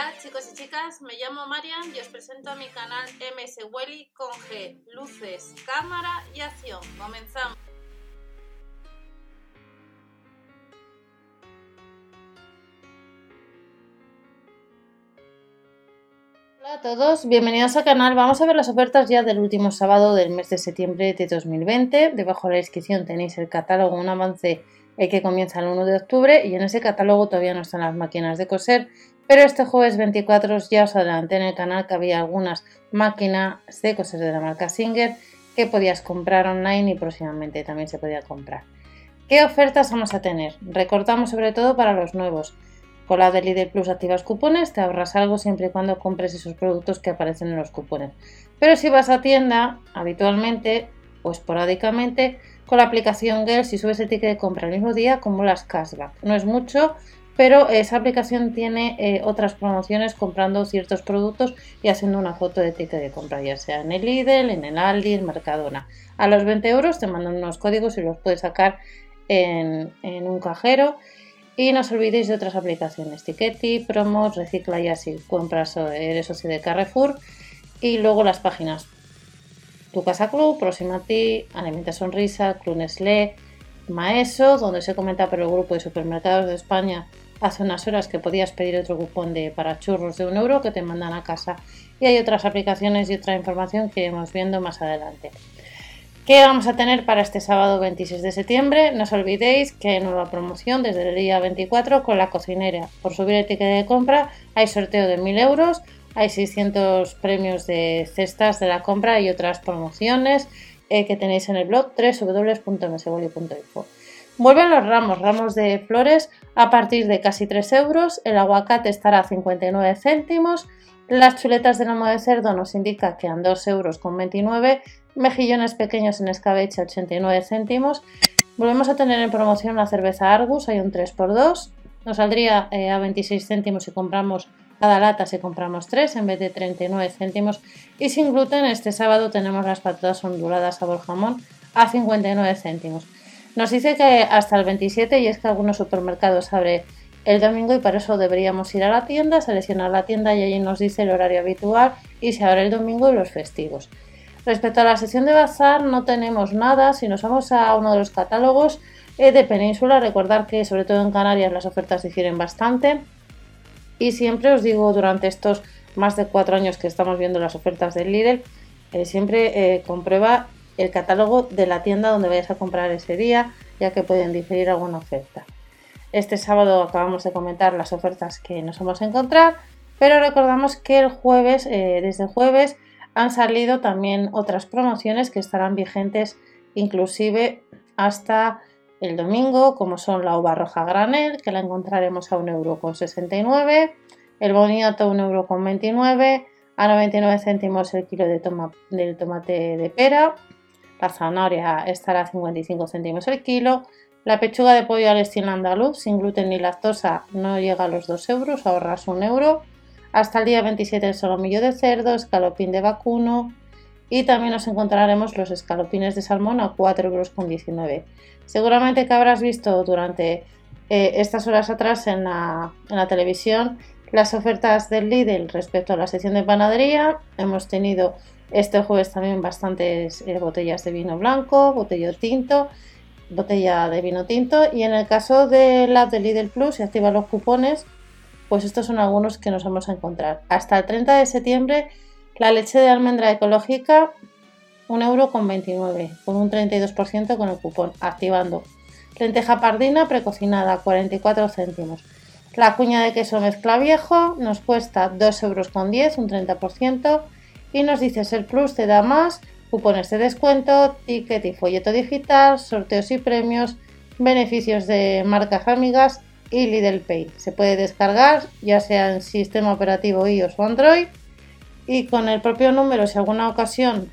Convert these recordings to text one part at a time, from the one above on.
Hola chicos y chicas, me llamo Marian y os presento a mi canal MS Welly con G, luces, cámara y acción. Comenzamos. Hola a todos, bienvenidos al canal. Vamos a ver las ofertas ya del último sábado del mes de septiembre de 2020. Debajo de la descripción tenéis el catálogo, un avance que comienza el 1 de octubre y en ese catálogo todavía no están las máquinas de coser, pero este jueves 24 ya os adelanté en el canal que había algunas máquinas de coser de la marca Singer que podías comprar online y próximamente también se podía comprar. ¿Qué ofertas vamos a tener? Recortamos sobre todo para los nuevos. Con la de Lidl Plus activas cupones, te ahorras algo siempre y cuando compres esos productos que aparecen en los cupones. Pero si vas a tienda, habitualmente o esporádicamente, con la aplicación Girl, si subes el ticket de compra el mismo día, como las cashback. No es mucho, pero esa aplicación tiene eh, otras promociones comprando ciertos productos y haciendo una foto de ticket de compra, ya sea en el Lidl, en el Aldi, en Mercadona. A los 20 euros te mandan unos códigos y los puedes sacar en, un cajero. Y no os olvidéis de otras aplicaciones, Tickety, Promos, Recicla y así, compras eres socio de Carrefour. Y luego las páginas Tu Casa Club, Próxima a ti, Alimenta Sonrisa, Club Nestlé, Maeso, donde se comenta por el grupo de supermercados de España hace unas horas que podías pedir otro cupón de para churros de un euro que te mandan a casa. Y hay otras aplicaciones y otra información que iremos viendo más adelante. ¿Qué vamos a tener para este sábado 26 de septiembre? No os olvidéis que hay nueva promoción desde el día 24 con la cocinera. Por subir el ticket de compra hay sorteo de 1000 euros, hay 600 premios de cestas de la compra y otras promociones eh, que tenéis en el blog www.mseboli.info. Vuelven los ramos, ramos de flores a partir de casi 3 euros, el aguacate estará a 59 céntimos, las chuletas de lomo de cerdo nos indica que han 2 euros con 29 mejillones pequeños en escabeche 89 céntimos. Volvemos a tener en promoción la cerveza Argus, hay un 3x2. Nos saldría eh, a 26 céntimos si compramos cada lata si compramos 3 en vez de 39 céntimos. Y sin gluten, este sábado tenemos las patatas onduladas sabor jamón a 59 céntimos. Nos dice que hasta el 27 y es que algunos supermercados abre el domingo y para eso deberíamos ir a la tienda, seleccionar la tienda y allí nos dice el horario habitual y se abre el domingo y los festivos. Respecto a la sesión de bazar no tenemos nada, si nos vamos a uno de los catálogos de Península, recordar que sobre todo en Canarias las ofertas difieren bastante y siempre os digo durante estos más de cuatro años que estamos viendo las ofertas del Lidl, eh, siempre eh, comprueba el catálogo de la tienda donde vayas a comprar ese día, ya que pueden diferir alguna oferta. Este sábado acabamos de comentar las ofertas que nos vamos a encontrar, pero recordamos que el jueves, desde jueves, han salido también otras promociones que estarán vigentes inclusive hasta el domingo, como son la uva roja granel, que la encontraremos a 1,69€, el boniato a 1,29€, a 99 céntimos el kilo de del tomate de pera, la zanahoria estará a 55 céntimos el kilo, la pechuga de pollo al estilo andaluz sin gluten ni lactosa no llega a los 2 euros, ahorras 1 euro, hasta el día 27 el solomillo de cerdo, escalopín de vacuno y también nos encontraremos los escalopines de salmón a 4,19 euros. Seguramente que habrás visto durante eh, estas horas atrás en la, televisión las ofertas del Lidl respecto a la sección de panadería. Hemos tenido este jueves también bastantes eh, botellas de vino blanco, botella tinto, botella de vino tinto y en el caso de la de Lidl Plus, si activa los cupones, pues estos son algunos que nos vamos a encontrar. Hasta el 30 de septiembre, la leche de almendra ecológica, 1,29€, con un 32% con el cupón, activando. Lenteja pardina precocinada, 44 céntimos. La cuña de queso mezcla viejo nos cuesta 2,10€, un 30%. Y nos dice el Plus te da más, cupones de descuento, ticket y folleto digital, sorteos y premios, beneficios de marcas amigas y Lidl Pay. Se puede descargar ya sea en sistema operativo iOS o Android y con el propio número, si alguna ocasión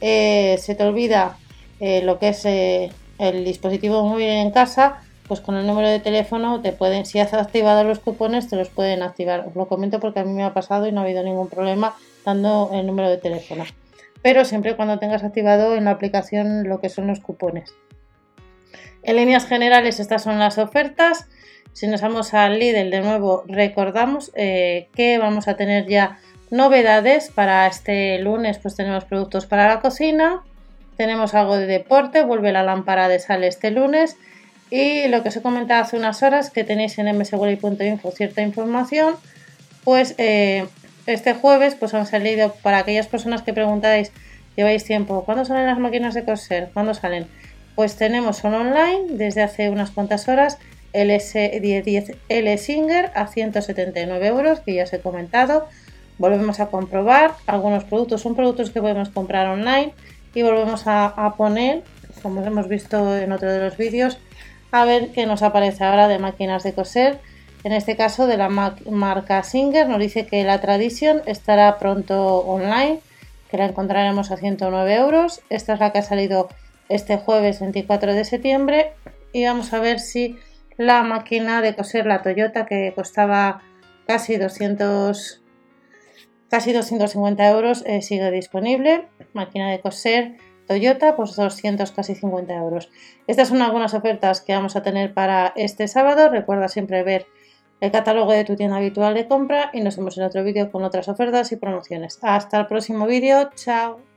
eh, se te olvida eh, lo que es eh, el dispositivo móvil en casa, pues con el número de teléfono te pueden, si has activado los cupones, te los pueden activar. Os lo comento porque a mí me ha pasado y no ha habido ningún problema dando el número de teléfono. Pero siempre cuando tengas activado en la aplicación lo que son los cupones. En líneas generales estas son las ofertas. Si nos vamos al Lidl de nuevo, recordamos que vamos a tener ya novedades para este lunes, pues tenemos productos para la cocina, tenemos algo de deporte, vuelve la lámpara de sal este lunes y lo que os he comentado hace unas horas que tenéis en mswally.info cierta información, pues eh, este jueves pues han salido para aquellas personas que preguntáis, lleváis tiempo, ¿cuándo salen las máquinas de coser? ¿Cuándo salen? Pues tenemos son online desde hace unas cuantas horas el S10 L Singer a 179 euros que ya os he comentado. Volvemos a comprobar algunos productos, son productos que podemos comprar online y volvemos a, poner, como hemos visto en otro de los vídeos, a ver qué nos aparece ahora de máquinas de coser. En este caso de la marca Singer nos dice que la Tradition estará pronto online, que la encontraremos a 109 euros. Esta es la que ha salido este jueves 24 de septiembre y vamos a ver si la máquina de coser la Toyota que costaba casi 200 casi 250 euros eh, sigue disponible. Máquina de coser Toyota pues 200 casi 50 euros. Estas son algunas ofertas que vamos a tener para este sábado. Recuerda siempre ver el catálogo de tu tienda habitual de compra y nos vemos en otro vídeo con otras ofertas y promociones. Hasta el próximo vídeo. Chao